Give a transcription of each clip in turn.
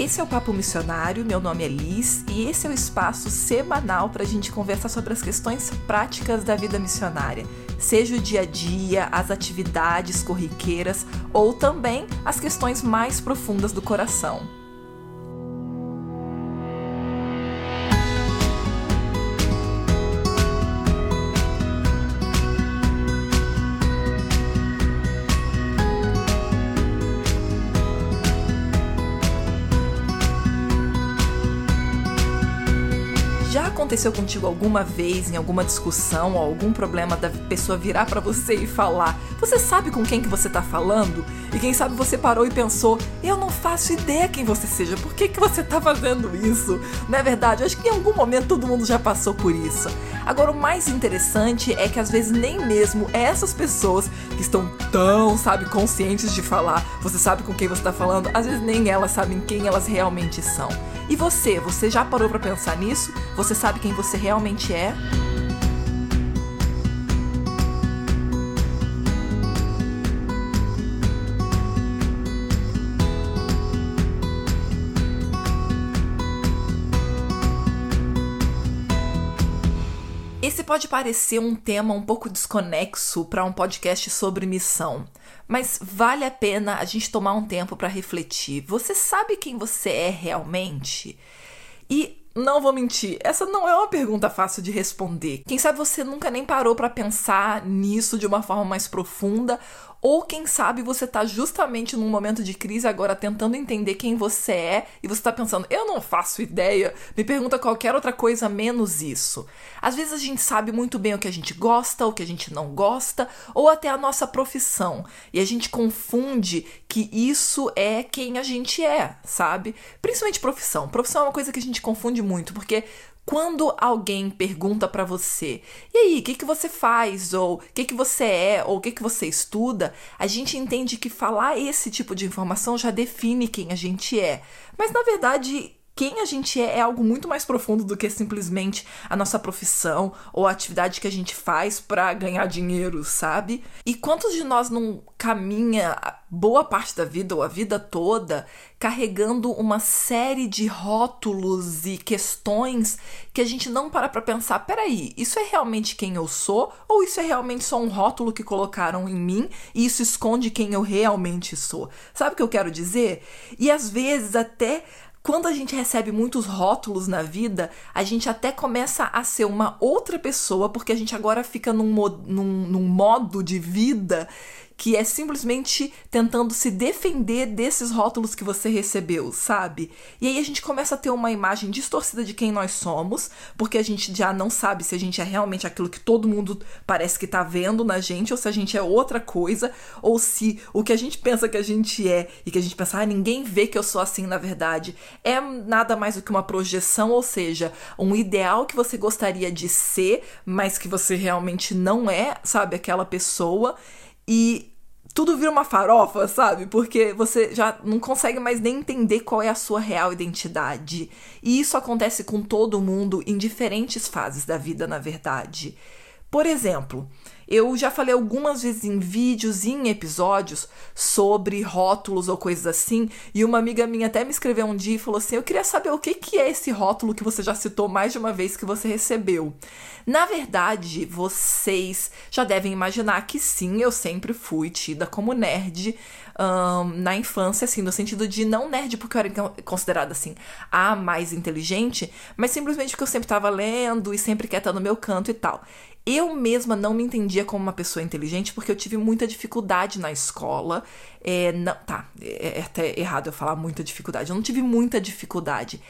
Esse é o Papo Missionário, meu nome é Liz e esse é o espaço semanal para a gente conversar sobre as questões práticas da vida missionária, seja o dia a dia, as atividades corriqueiras ou também as questões mais profundas do coração. Aconteceu contigo alguma vez em alguma discussão ou algum problema da pessoa virar para você e falar: "Você sabe com quem que você tá falando?" E quem sabe você parou e pensou: "Eu não faço ideia quem você seja. Por que que você tá fazendo isso?" Não é verdade? Eu acho que em algum momento todo mundo já passou por isso. Agora o mais interessante é que às vezes nem mesmo essas pessoas que estão tão, sabe, conscientes de falar, você sabe com quem você tá falando, às vezes nem elas sabem quem elas realmente são. E você, você já parou para pensar nisso? Você sabe quem você realmente é? Pode parecer um tema um pouco desconexo para um podcast sobre missão, mas vale a pena a gente tomar um tempo para refletir. Você sabe quem você é realmente? E não vou mentir, essa não é uma pergunta fácil de responder. Quem sabe você nunca nem parou para pensar nisso de uma forma mais profunda ou quem sabe você tá justamente num momento de crise agora tentando entender quem você é e você tá pensando, eu não faço ideia, me pergunta qualquer outra coisa menos isso. Às vezes a gente sabe muito bem o que a gente gosta, o que a gente não gosta, ou até a nossa profissão. E a gente confunde que isso é quem a gente é, sabe? Principalmente profissão. Profissão é uma coisa que a gente confunde muito, porque quando alguém pergunta para você, e aí, o que, que você faz? Ou o que, que você é? Ou o que, que você estuda? A gente entende que falar esse tipo de informação já define quem a gente é. Mas na verdade, quem a gente é é algo muito mais profundo do que simplesmente a nossa profissão ou a atividade que a gente faz para ganhar dinheiro, sabe? E quantos de nós não caminha boa parte da vida ou a vida toda carregando uma série de rótulos e questões que a gente não para para pensar, peraí, isso é realmente quem eu sou ou isso é realmente só um rótulo que colocaram em mim e isso esconde quem eu realmente sou? Sabe o que eu quero dizer? E às vezes até quando a gente recebe muitos rótulos na vida, a gente até começa a ser uma outra pessoa, porque a gente agora fica num, num, num modo de vida que é simplesmente tentando se defender desses rótulos que você recebeu, sabe? E aí a gente começa a ter uma imagem distorcida de quem nós somos, porque a gente já não sabe se a gente é realmente aquilo que todo mundo parece que tá vendo na gente, ou se a gente é outra coisa, ou se o que a gente pensa que a gente é e que a gente pensa, ah, ninguém vê que eu sou assim na verdade, é nada mais do que uma projeção, ou seja, um ideal que você gostaria de ser, mas que você realmente não é, sabe, aquela pessoa. E tudo vira uma farofa, sabe? Porque você já não consegue mais nem entender qual é a sua real identidade. E isso acontece com todo mundo em diferentes fases da vida, na verdade. Por exemplo, eu já falei algumas vezes em vídeos e em episódios sobre rótulos ou coisas assim, e uma amiga minha até me escreveu um dia e falou assim: Eu queria saber o que, que é esse rótulo que você já citou mais de uma vez que você recebeu. Na verdade, vocês já devem imaginar que sim, eu sempre fui tida como nerd. Um, na infância, assim, no sentido de não nerd porque eu era considerada assim a mais inteligente, mas simplesmente porque eu sempre estava lendo e sempre quieta no meu canto e tal. Eu mesma não me entendia como uma pessoa inteligente porque eu tive muita dificuldade na escola. É, não, tá, é, é até errado eu falar muita dificuldade. Eu não tive muita dificuldade.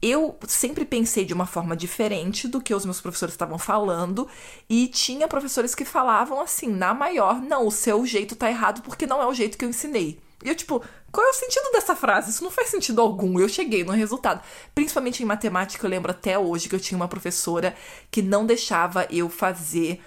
Eu sempre pensei de uma forma diferente do que os meus professores estavam falando, e tinha professores que falavam assim, na maior, não, o seu jeito tá errado porque não é o jeito que eu ensinei. E eu, tipo, qual é o sentido dessa frase? Isso não faz sentido algum. Eu cheguei no resultado. Principalmente em matemática, eu lembro até hoje que eu tinha uma professora que não deixava eu fazer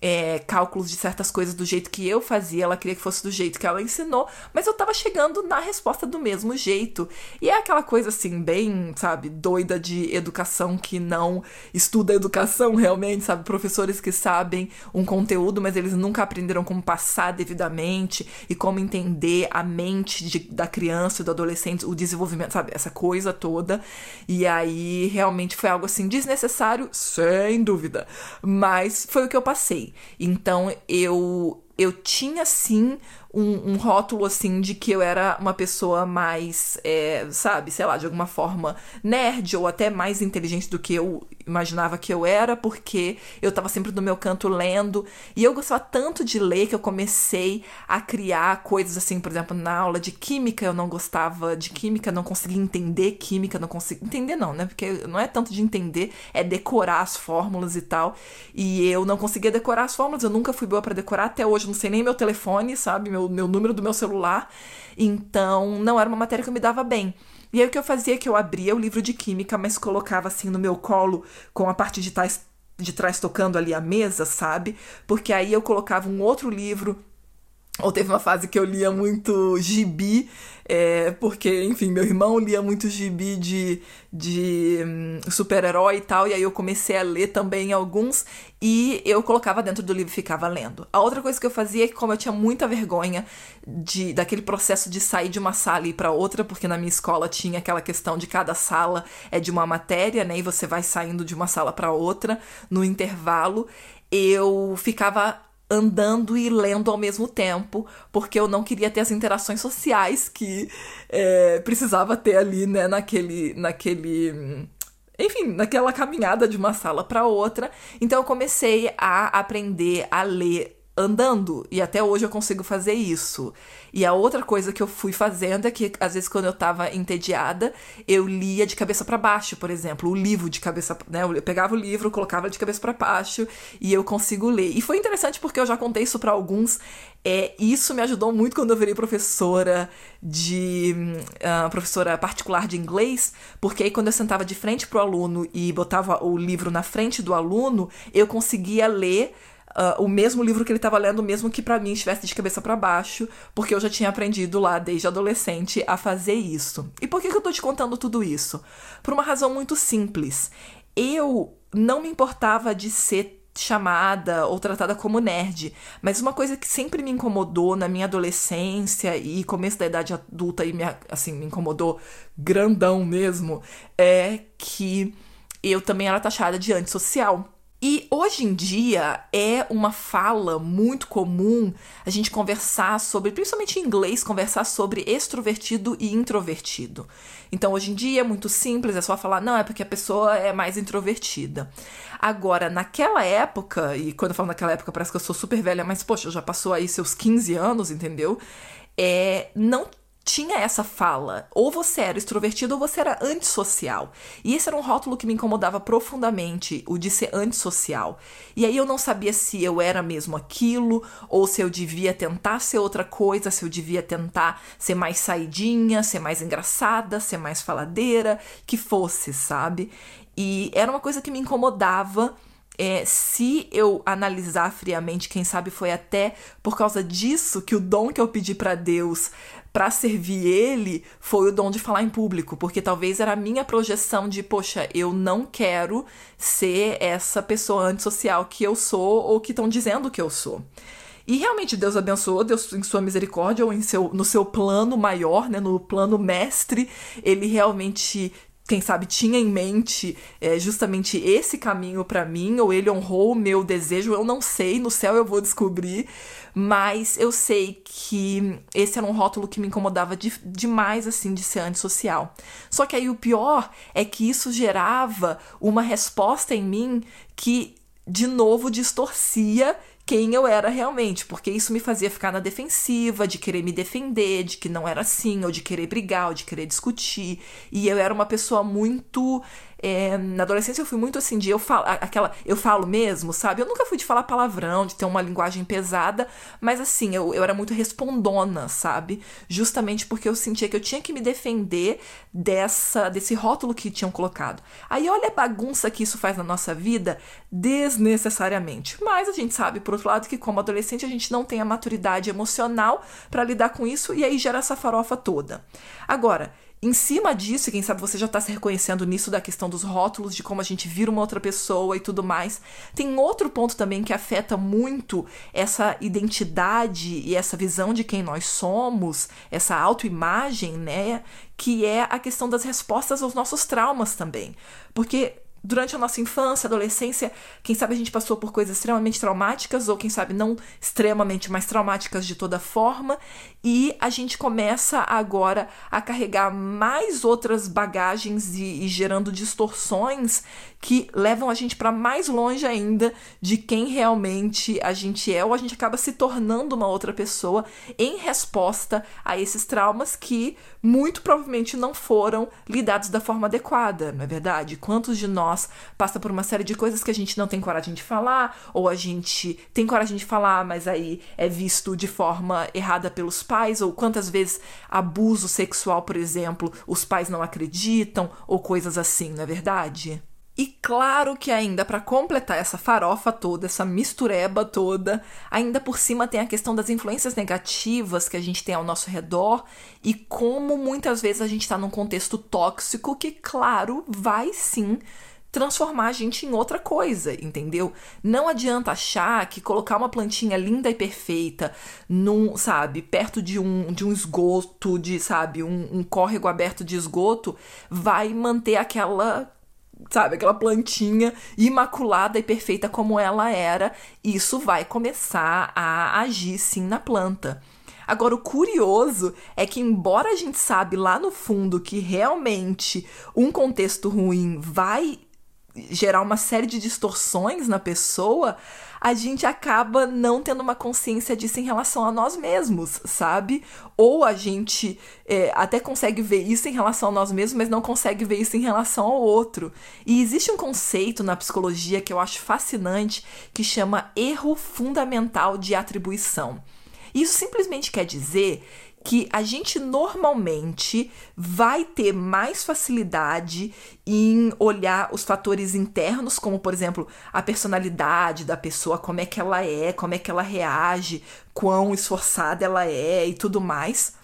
é, cálculos de certas coisas do jeito que eu fazia, ela queria que fosse do jeito que ela ensinou, mas eu tava chegando na resposta do mesmo jeito. E é aquela coisa assim, bem, sabe, doida de educação que não estuda educação realmente, sabe? Professores que sabem um conteúdo, mas eles nunca aprenderam como passar devidamente e como entender a mente de, da criança e do adolescente, o desenvolvimento, sabe? Essa coisa toda. E aí realmente foi algo assim desnecessário, sem dúvida, mas foi o que eu passei. Então eu eu tinha sim um, um, rótulo assim de que eu era uma pessoa mais, é, sabe, sei lá, de alguma forma nerd ou até mais inteligente do que eu imaginava que eu era, porque eu tava sempre no meu canto lendo e eu gostava tanto de ler que eu comecei a criar coisas assim, por exemplo, na aula de química eu não gostava de química, não conseguia entender química, não conseguia entender não, né? Porque não é tanto de entender, é decorar as fórmulas e tal. E eu não conseguia decorar as fórmulas, eu nunca fui boa para decorar até hoje, não sei nem meu telefone, sabe? Meu meu número do meu celular. Então, não era uma matéria que eu me dava bem. E aí o que eu fazia é que eu abria o livro de química, mas colocava assim no meu colo com a parte de trás, de trás tocando ali a mesa, sabe? Porque aí eu colocava um outro livro ou teve uma fase que eu lia muito gibi, é, porque, enfim, meu irmão lia muito gibi de, de hum, super-herói e tal, e aí eu comecei a ler também alguns, e eu colocava dentro do livro e ficava lendo. A outra coisa que eu fazia é que, como eu tinha muita vergonha de daquele processo de sair de uma sala e ir para outra, porque na minha escola tinha aquela questão de cada sala é de uma matéria, né, e você vai saindo de uma sala para outra no intervalo, eu ficava andando e lendo ao mesmo tempo, porque eu não queria ter as interações sociais que é, precisava ter ali, né, naquele, naquele, enfim, naquela caminhada de uma sala para outra. Então eu comecei a aprender a ler andando. E até hoje eu consigo fazer isso. E a outra coisa que eu fui fazendo é que, às vezes, quando eu tava entediada, eu lia de cabeça para baixo, por exemplo, o livro de cabeça. Né? Eu pegava o livro, colocava de cabeça para baixo e eu consigo ler. E foi interessante porque eu já contei isso para alguns. É, isso me ajudou muito quando eu virei professora de. Uh, professora particular de inglês, porque aí quando eu sentava de frente pro aluno e botava o livro na frente do aluno, eu conseguia ler uh, o mesmo livro que ele estava lendo, mesmo que para mim estivesse de cabeça para baixo, porque eu já tinha aprendido lá desde adolescente a fazer isso. E por que, que eu tô te contando tudo isso? Por uma razão muito simples. Eu não me importava de ser chamada ou tratada como nerd, mas uma coisa que sempre me incomodou na minha adolescência e começo da idade adulta e me, assim, me incomodou grandão mesmo, é que eu também era taxada de antissocial. E hoje em dia é uma fala muito comum a gente conversar sobre, principalmente em inglês, conversar sobre extrovertido e introvertido. Então hoje em dia é muito simples, é só falar, não, é porque a pessoa é mais introvertida. Agora, naquela época, e quando eu falo naquela época parece que eu sou super velha, mas poxa, já passou aí seus 15 anos, entendeu? É, não tinha essa fala. Ou você era extrovertido ou você era antissocial. E esse era um rótulo que me incomodava profundamente, o de ser antissocial. E aí eu não sabia se eu era mesmo aquilo, ou se eu devia tentar ser outra coisa, se eu devia tentar ser mais saidinha, ser mais engraçada, ser mais faladeira, que fosse, sabe? E era uma coisa que me incomodava é, se eu analisar friamente, quem sabe foi até por causa disso que o dom que eu pedi para Deus para servir ele foi o dom de falar em público, porque talvez era a minha projeção de, poxa, eu não quero ser essa pessoa antissocial que eu sou ou que estão dizendo que eu sou. E realmente Deus abençoou, Deus em sua misericórdia ou em seu, no seu plano maior, né, no plano mestre, ele realmente quem sabe tinha em mente é, justamente esse caminho para mim, ou ele honrou o meu desejo, eu não sei, no céu eu vou descobrir, mas eu sei que esse era um rótulo que me incomodava de, demais, assim, de ser antissocial. Só que aí o pior é que isso gerava uma resposta em mim que, de novo, distorcia quem eu era realmente, porque isso me fazia ficar na defensiva, de querer me defender, de que não era assim, ou de querer brigar, ou de querer discutir. E eu era uma pessoa muito É, na adolescência eu fui muito assim de eu falo, aquela, eu falo mesmo, sabe? Eu nunca fui de falar palavrão, de ter uma linguagem pesada, mas assim, eu, eu era muito respondona, sabe? Justamente porque eu sentia que eu tinha que me defender dessa desse rótulo que tinham colocado. Aí olha a bagunça que isso faz na nossa vida desnecessariamente. Mas a gente sabe, por outro lado, que como adolescente a gente não tem a maturidade emocional para lidar com isso e aí gera essa farofa toda. Agora, em cima disso, quem sabe você já está se reconhecendo nisso da questão dos rótulos, de como a gente vira uma outra pessoa e tudo mais. Tem outro ponto também que afeta muito essa identidade e essa visão de quem nós somos, essa autoimagem, né? Que é a questão das respostas aos nossos traumas também. Porque durante a nossa infância, adolescência, quem sabe a gente passou por coisas extremamente traumáticas, ou quem sabe não extremamente, mas traumáticas de toda forma, e a gente começa agora a carregar mais outras bagagens e, e gerando distorções que levam a gente para mais longe ainda de quem realmente a gente é, ou a gente acaba se tornando uma outra pessoa em resposta a esses traumas que muito provavelmente não foram lidados da forma adequada, não é verdade? Quantos de nós passa por uma série de coisas que a gente não tem coragem de falar, ou a gente tem coragem de falar, mas aí é visto de forma errada pelos pais, ou quantas vezes abuso sexual, por exemplo, os pais não acreditam, ou coisas assim, não é verdade? E claro que ainda para completar essa farofa toda, essa mistureba toda, ainda por cima tem a questão das influências negativas que a gente tem ao nosso redor e como muitas vezes a gente está num contexto tóxico que, claro, vai sim transformar a gente em outra coisa, entendeu? Não adianta achar que colocar uma plantinha linda e perfeita num, sabe, perto de um, de um esgoto, de, sabe, um, um córrego aberto de esgoto, vai manter aquela sabe, aquela plantinha imaculada e perfeita como ela era, isso vai começar a agir sim na planta. Agora, o curioso é que, embora a gente sabe lá no fundo que realmente um contexto ruim vai gerar uma série de distorções na pessoa, a gente acaba não tendo uma consciência disso em relação a nós mesmos, sabe? Ou a gente é, até consegue ver isso em relação a nós mesmos, mas não consegue ver isso em relação ao outro. E existe um conceito na psicologia que eu acho fascinante que chama erro fundamental de atribuição. Isso simplesmente quer dizer que a gente normalmente vai ter mais facilidade em olhar os fatores internos, como por exemplo a personalidade da pessoa, como é que ela é, como é que ela reage, quão esforçada ela é e tudo mais.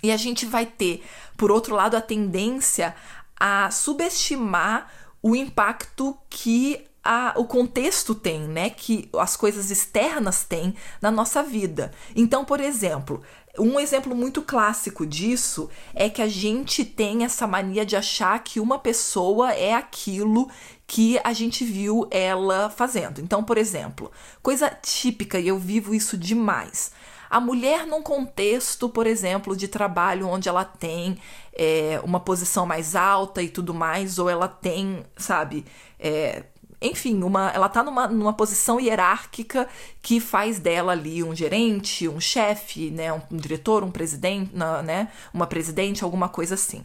E a gente vai ter, por outro lado, a tendência a subestimar o impacto que a, o contexto tem, né? Que as coisas externas têm na nossa vida. Então, por exemplo, um exemplo muito clássico disso é que a gente tem essa mania de achar que uma pessoa é aquilo que a gente viu ela fazendo. Então, por exemplo, coisa típica, e eu vivo isso demais. A mulher num contexto, por exemplo, de trabalho onde ela tem é, uma posição mais alta e tudo mais, ou ela tem, sabe, é, enfim, uma, ela tá numa, numa posição hierárquica que faz dela ali um gerente, um chefe, né, um, um diretor, um presidente, né, uma presidente, alguma coisa assim.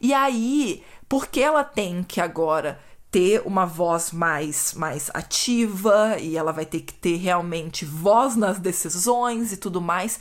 E aí, porque ela tem que agora ter uma voz mais, mais ativa e ela vai ter que ter realmente voz nas decisões e tudo mais,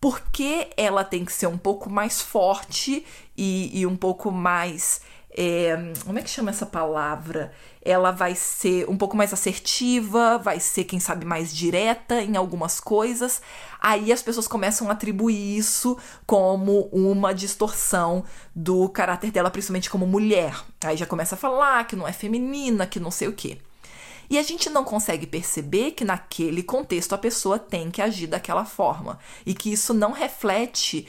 porque ela tem que ser um pouco mais forte e, e um pouco mais é, como é que chama essa palavra? Ela vai ser um pouco mais assertiva, vai ser, quem sabe, mais direta em algumas coisas. Aí as pessoas começam a atribuir isso como uma distorção do caráter dela, principalmente como mulher. Aí já começa a falar que não é feminina, que não sei o quê. E a gente não consegue perceber que naquele contexto a pessoa tem que agir daquela forma e que isso não reflete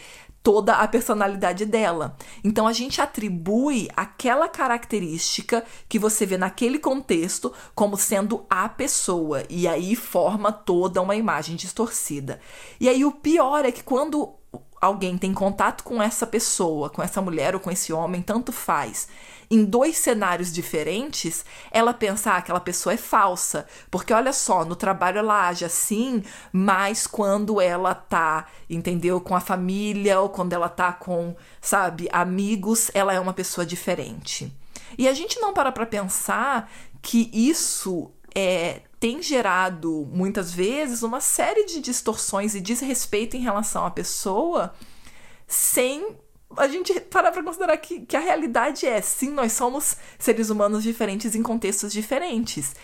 toda a personalidade dela. Então a gente atribui aquela característica que você vê naquele contexto como sendo a pessoa e aí forma toda uma imagem distorcida. E aí o pior é que quando alguém tem contato com essa pessoa, com essa mulher ou com esse homem, tanto faz, em dois cenários diferentes, ela pensa, ah, aquela pessoa é falsa. Porque olha só, no trabalho ela age assim, mas quando ela tá, entendeu, com a família ou quando ela tá com, sabe, amigos, ela é uma pessoa diferente. E a gente não para para pensar que isso é, tem gerado muitas vezes uma série de distorções e desrespeito em relação à pessoa sem a gente parar para considerar que, que a realidade é sim, nós somos seres humanos diferentes em contextos diferentes.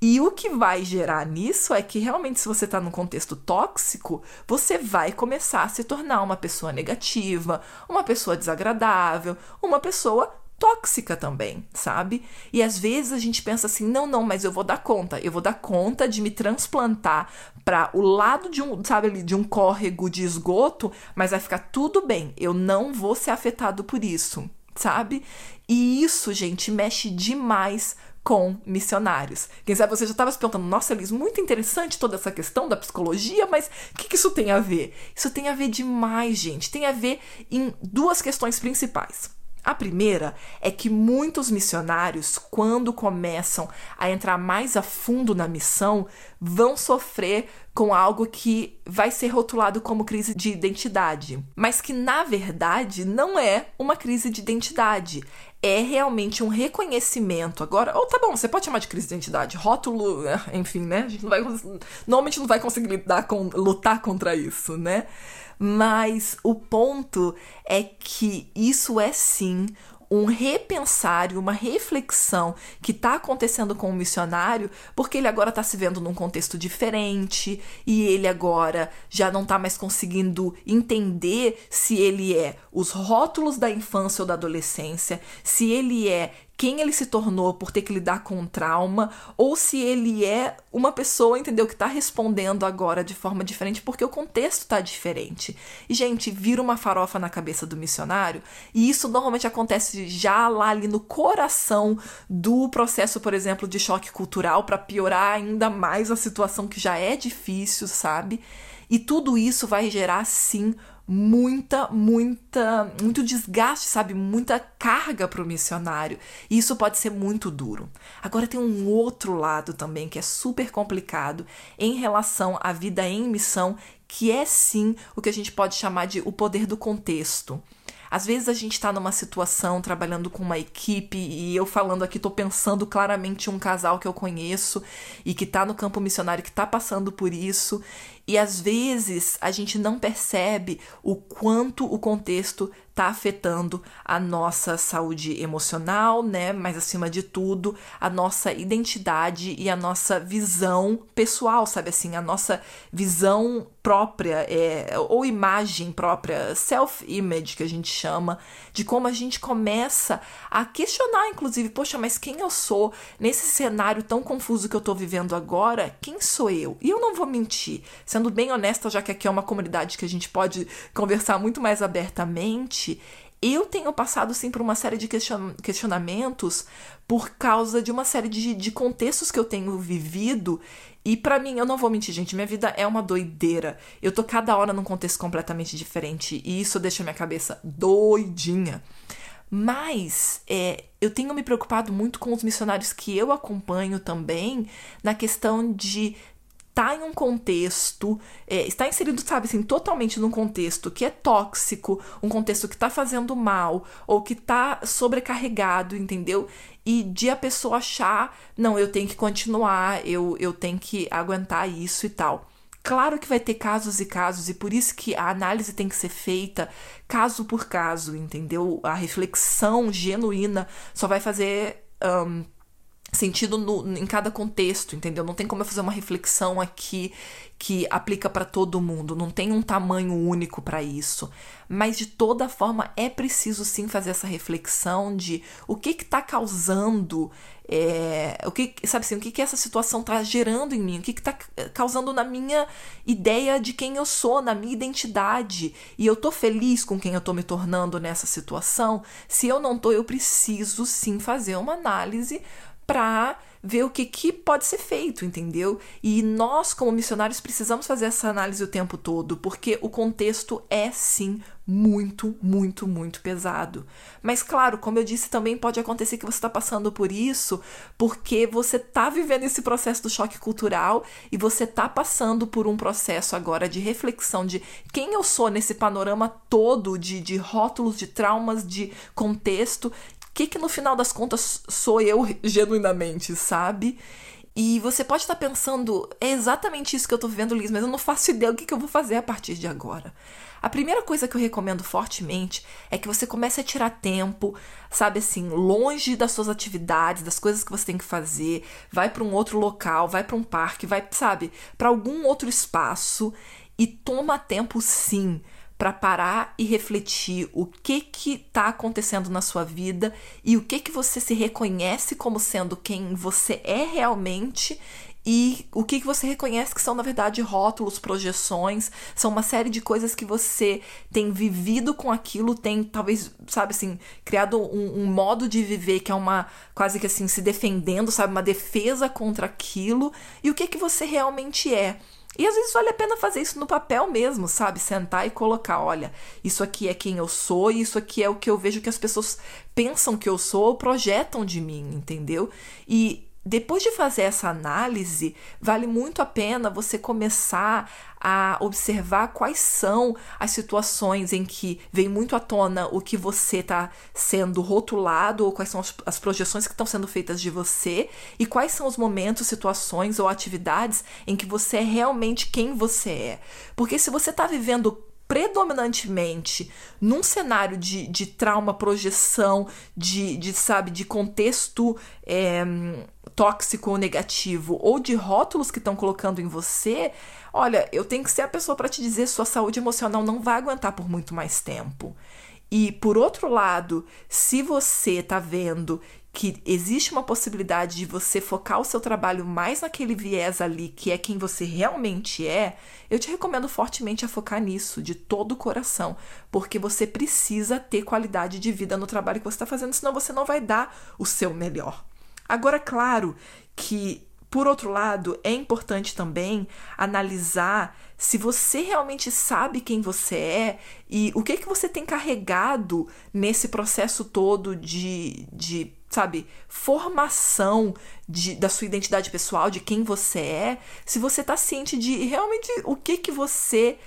E o que vai gerar nisso é que realmente, se você está num contexto tóxico, você vai começar a se tornar uma pessoa negativa, uma pessoa desagradável, uma pessoa tóxica também, sabe? E às vezes a gente pensa assim: não, não, mas eu vou dar conta, eu vou dar conta de me transplantar para o lado de um, sabe, de um córrego de esgoto, mas vai ficar tudo bem, eu não vou ser afetado por isso, sabe? E isso, gente, mexe demais com missionários. Quem sabe você já estava se perguntando, nossa, Elis, muito interessante toda essa questão da psicologia, mas o que, que isso tem a ver? Isso tem a ver demais, gente. Tem a ver em duas questões principais. A primeira é que muitos missionários, quando começam a entrar mais a fundo na missão, vão sofrer com algo que vai ser rotulado como crise de identidade, mas que na verdade não é uma crise de identidade. É realmente um reconhecimento. Agora, ou tá bom, você pode chamar de crise de identidade, rótulo, enfim, né? A gente não vai, normalmente não vai conseguir lidar com, lutar contra isso, né? Mas o ponto é que isso é sim um repensar e uma reflexão que está acontecendo com o missionário, porque ele agora está se vendo num contexto diferente e ele agora já não está mais conseguindo entender se ele é os rótulos da infância ou da adolescência, se ele é quem ele se tornou por ter que lidar com um trauma, ou se ele é uma pessoa, entendeu, que está respondendo agora de forma diferente porque o contexto está diferente. E, gente, vira uma farofa na cabeça do missionário, e isso normalmente acontece já lá ali no coração do processo, por exemplo, de choque cultural, para piorar ainda mais a situação que já é difícil, sabe? E tudo isso vai gerar, sim, muita, muita, muito desgaste, sabe? Muita carga para o missionário. E isso pode ser muito duro. Agora tem um outro lado também que é super complicado em relação à vida em missão, que é sim o que a gente pode chamar de o poder do contexto. Às vezes a gente está numa situação trabalhando com uma equipe e eu falando aqui estou pensando claramente um casal que eu conheço e que está no campo missionário que está passando por isso e às vezes a gente não percebe o quanto o contexto está afetando a nossa saúde emocional, né? Mas acima de tudo, a nossa identidade e a nossa visão pessoal, sabe assim, a nossa visão própria, é, ou imagem própria, self-image que a gente chama, de como a gente começa a questionar, inclusive, poxa, mas quem eu sou nesse cenário tão confuso que eu estou vivendo agora? Quem sou eu? E eu não vou mentir, sendo bem honesta, já que aqui é uma comunidade que a gente pode conversar muito mais abertamente, eu tenho passado sim por uma série de questionamentos por causa de uma série de, de contextos que eu tenho vivido. E para mim, eu não vou mentir, gente, minha vida é uma doideira. Eu tô cada hora num contexto completamente diferente e isso deixa minha cabeça doidinha. Mas é, eu tenho me preocupado muito com os missionários que eu acompanho também na questão de está em um contexto, é, está inserido, sabe assim, totalmente num contexto que é tóxico, um contexto que está fazendo mal, ou que está sobrecarregado, entendeu? E de a pessoa achar, não, eu tenho que continuar, eu, eu tenho que aguentar isso e tal. Claro que vai ter casos e casos, e por isso que a análise tem que ser feita caso por caso, entendeu? A reflexão genuína só vai fazer. Um, sentido no, em cada contexto, entendeu? Não tem como eu fazer uma reflexão aqui que aplica para todo mundo, não tem um tamanho único para isso. Mas de toda forma é preciso sim fazer essa reflexão de o que está causando, é, o que sabe assim, o que, que essa situação está gerando em mim, o que está causando na minha ideia de quem eu sou, na minha identidade. E eu tô feliz com quem eu tô me tornando nessa situação. Se eu não tô, eu preciso sim fazer uma análise para ver o que, que pode ser feito, entendeu? E nós, como missionários, precisamos fazer essa análise o tempo todo, porque o contexto é sim muito, muito, muito pesado. Mas, claro, como eu disse, também pode acontecer que você está passando por isso porque você está vivendo esse processo do choque cultural e você está passando por um processo agora de reflexão de quem eu sou nesse panorama todo de, de rótulos, de traumas, de contexto que que no final das contas sou eu genuinamente, sabe? E você pode estar pensando, é exatamente isso que eu tô vivendo, Liz, mas eu não faço ideia do que, que eu vou fazer a partir de agora. A primeira coisa que eu recomendo fortemente é que você comece a tirar tempo, sabe assim, longe das suas atividades, das coisas que você tem que fazer, vai para um outro local, vai para um parque, vai, sabe, para algum outro espaço e toma tempo sim para parar e refletir o que que está acontecendo na sua vida e o que que você se reconhece como sendo quem você é realmente e o que, que você reconhece que são, na verdade, rótulos, projeções, são uma série de coisas que você tem vivido com aquilo, tem talvez, sabe assim, criado um, um, modo de viver que é uma quase que assim, se defendendo, sabe, uma defesa contra aquilo, e o que, que você realmente é. E às vezes vale a pena fazer isso no papel mesmo, sabe? Sentar e colocar, olha, isso aqui é quem eu sou isso aqui é o que eu vejo que as pessoas pensam que eu sou ou projetam de mim, entendeu? E depois de fazer essa análise, vale muito a pena você começar a observar quais são as situações em que vem muito à tona o que você está sendo rotulado ou quais são as, projeções que estão sendo feitas de você e quais são os momentos, situações ou atividades em que você é realmente quem você é. Porque se você está vivendo predominantemente num cenário de, de trauma, projeção, de, de sabe, de contexto é, tóxico ou negativo, ou de rótulos que estão colocando em você, olha, eu tenho que ser a pessoa para te dizer sua saúde emocional não vai aguentar por muito mais tempo. E por outro lado, se você está vendo que existe uma possibilidade de você focar o seu trabalho mais naquele viés ali, que é quem você realmente é, eu te recomendo fortemente a focar nisso, de todo o coração, porque você precisa ter qualidade de vida no trabalho que você está fazendo, senão você não vai dar o seu melhor. Agora, claro que por outro lado, é importante também analisar se você realmente sabe quem você é e o que que você tem carregado nesse processo todo de, de sabe, formação de, da sua identidade pessoal, de quem você é, se você está ciente de realmente o que que você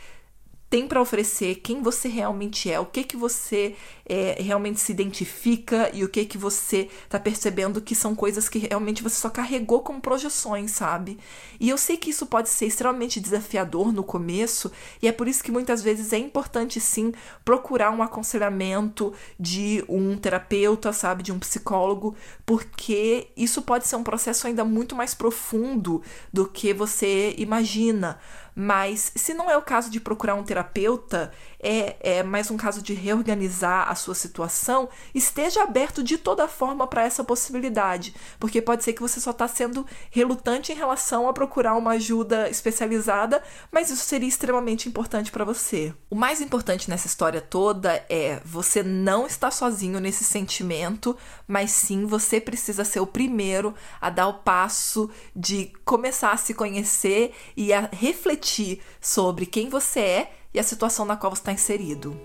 tem para oferecer, quem você realmente é, o que que você é, realmente se identifica e o que que você tá percebendo que são coisas que realmente você só carregou como projeções, sabe? E eu sei que isso pode ser extremamente desafiador no começo e é por isso que muitas vezes é importante sim procurar um aconselhamento de um terapeuta, sabe, de um psicólogo, porque isso pode ser um processo ainda muito mais profundo do que você imagina. Mas se não é o caso de procurar um terapeuta, é, é mais um caso de reorganizar a sua situação, esteja aberto de toda forma para essa possibilidade, porque pode ser que você só está sendo relutante em relação a procurar uma ajuda especializada, mas isso seria extremamente importante para você. O mais importante nessa história toda é você não está sozinho nesse sentimento, mas sim você precisa ser o primeiro a dar o passo de começar a se conhecer e a refletir refletir sobre quem você é e a situação na qual você está inserido.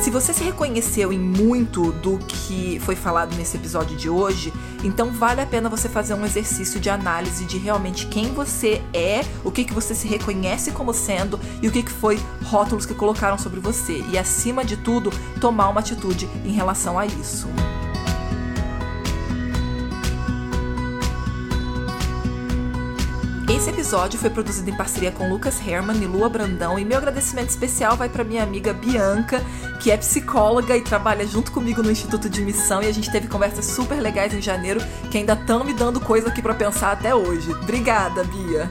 Se você se reconheceu em muito do que foi falado nesse episódio de hoje, então vale a pena você fazer um exercício de análise de realmente quem você é, o que, que você se reconhece como sendo e o que, que foi rótulos que colocaram sobre você. E acima de tudo, tomar uma atitude em relação a isso. Esse episódio foi produzido em parceria com Lucas Herman e Lua Brandão e meu agradecimento especial vai para minha amiga Bianca, que é psicóloga e trabalha junto comigo no Instituto de Missão e a gente teve conversas super legais em janeiro que ainda estão me dando coisa aqui para pensar até hoje. Obrigada, Bia.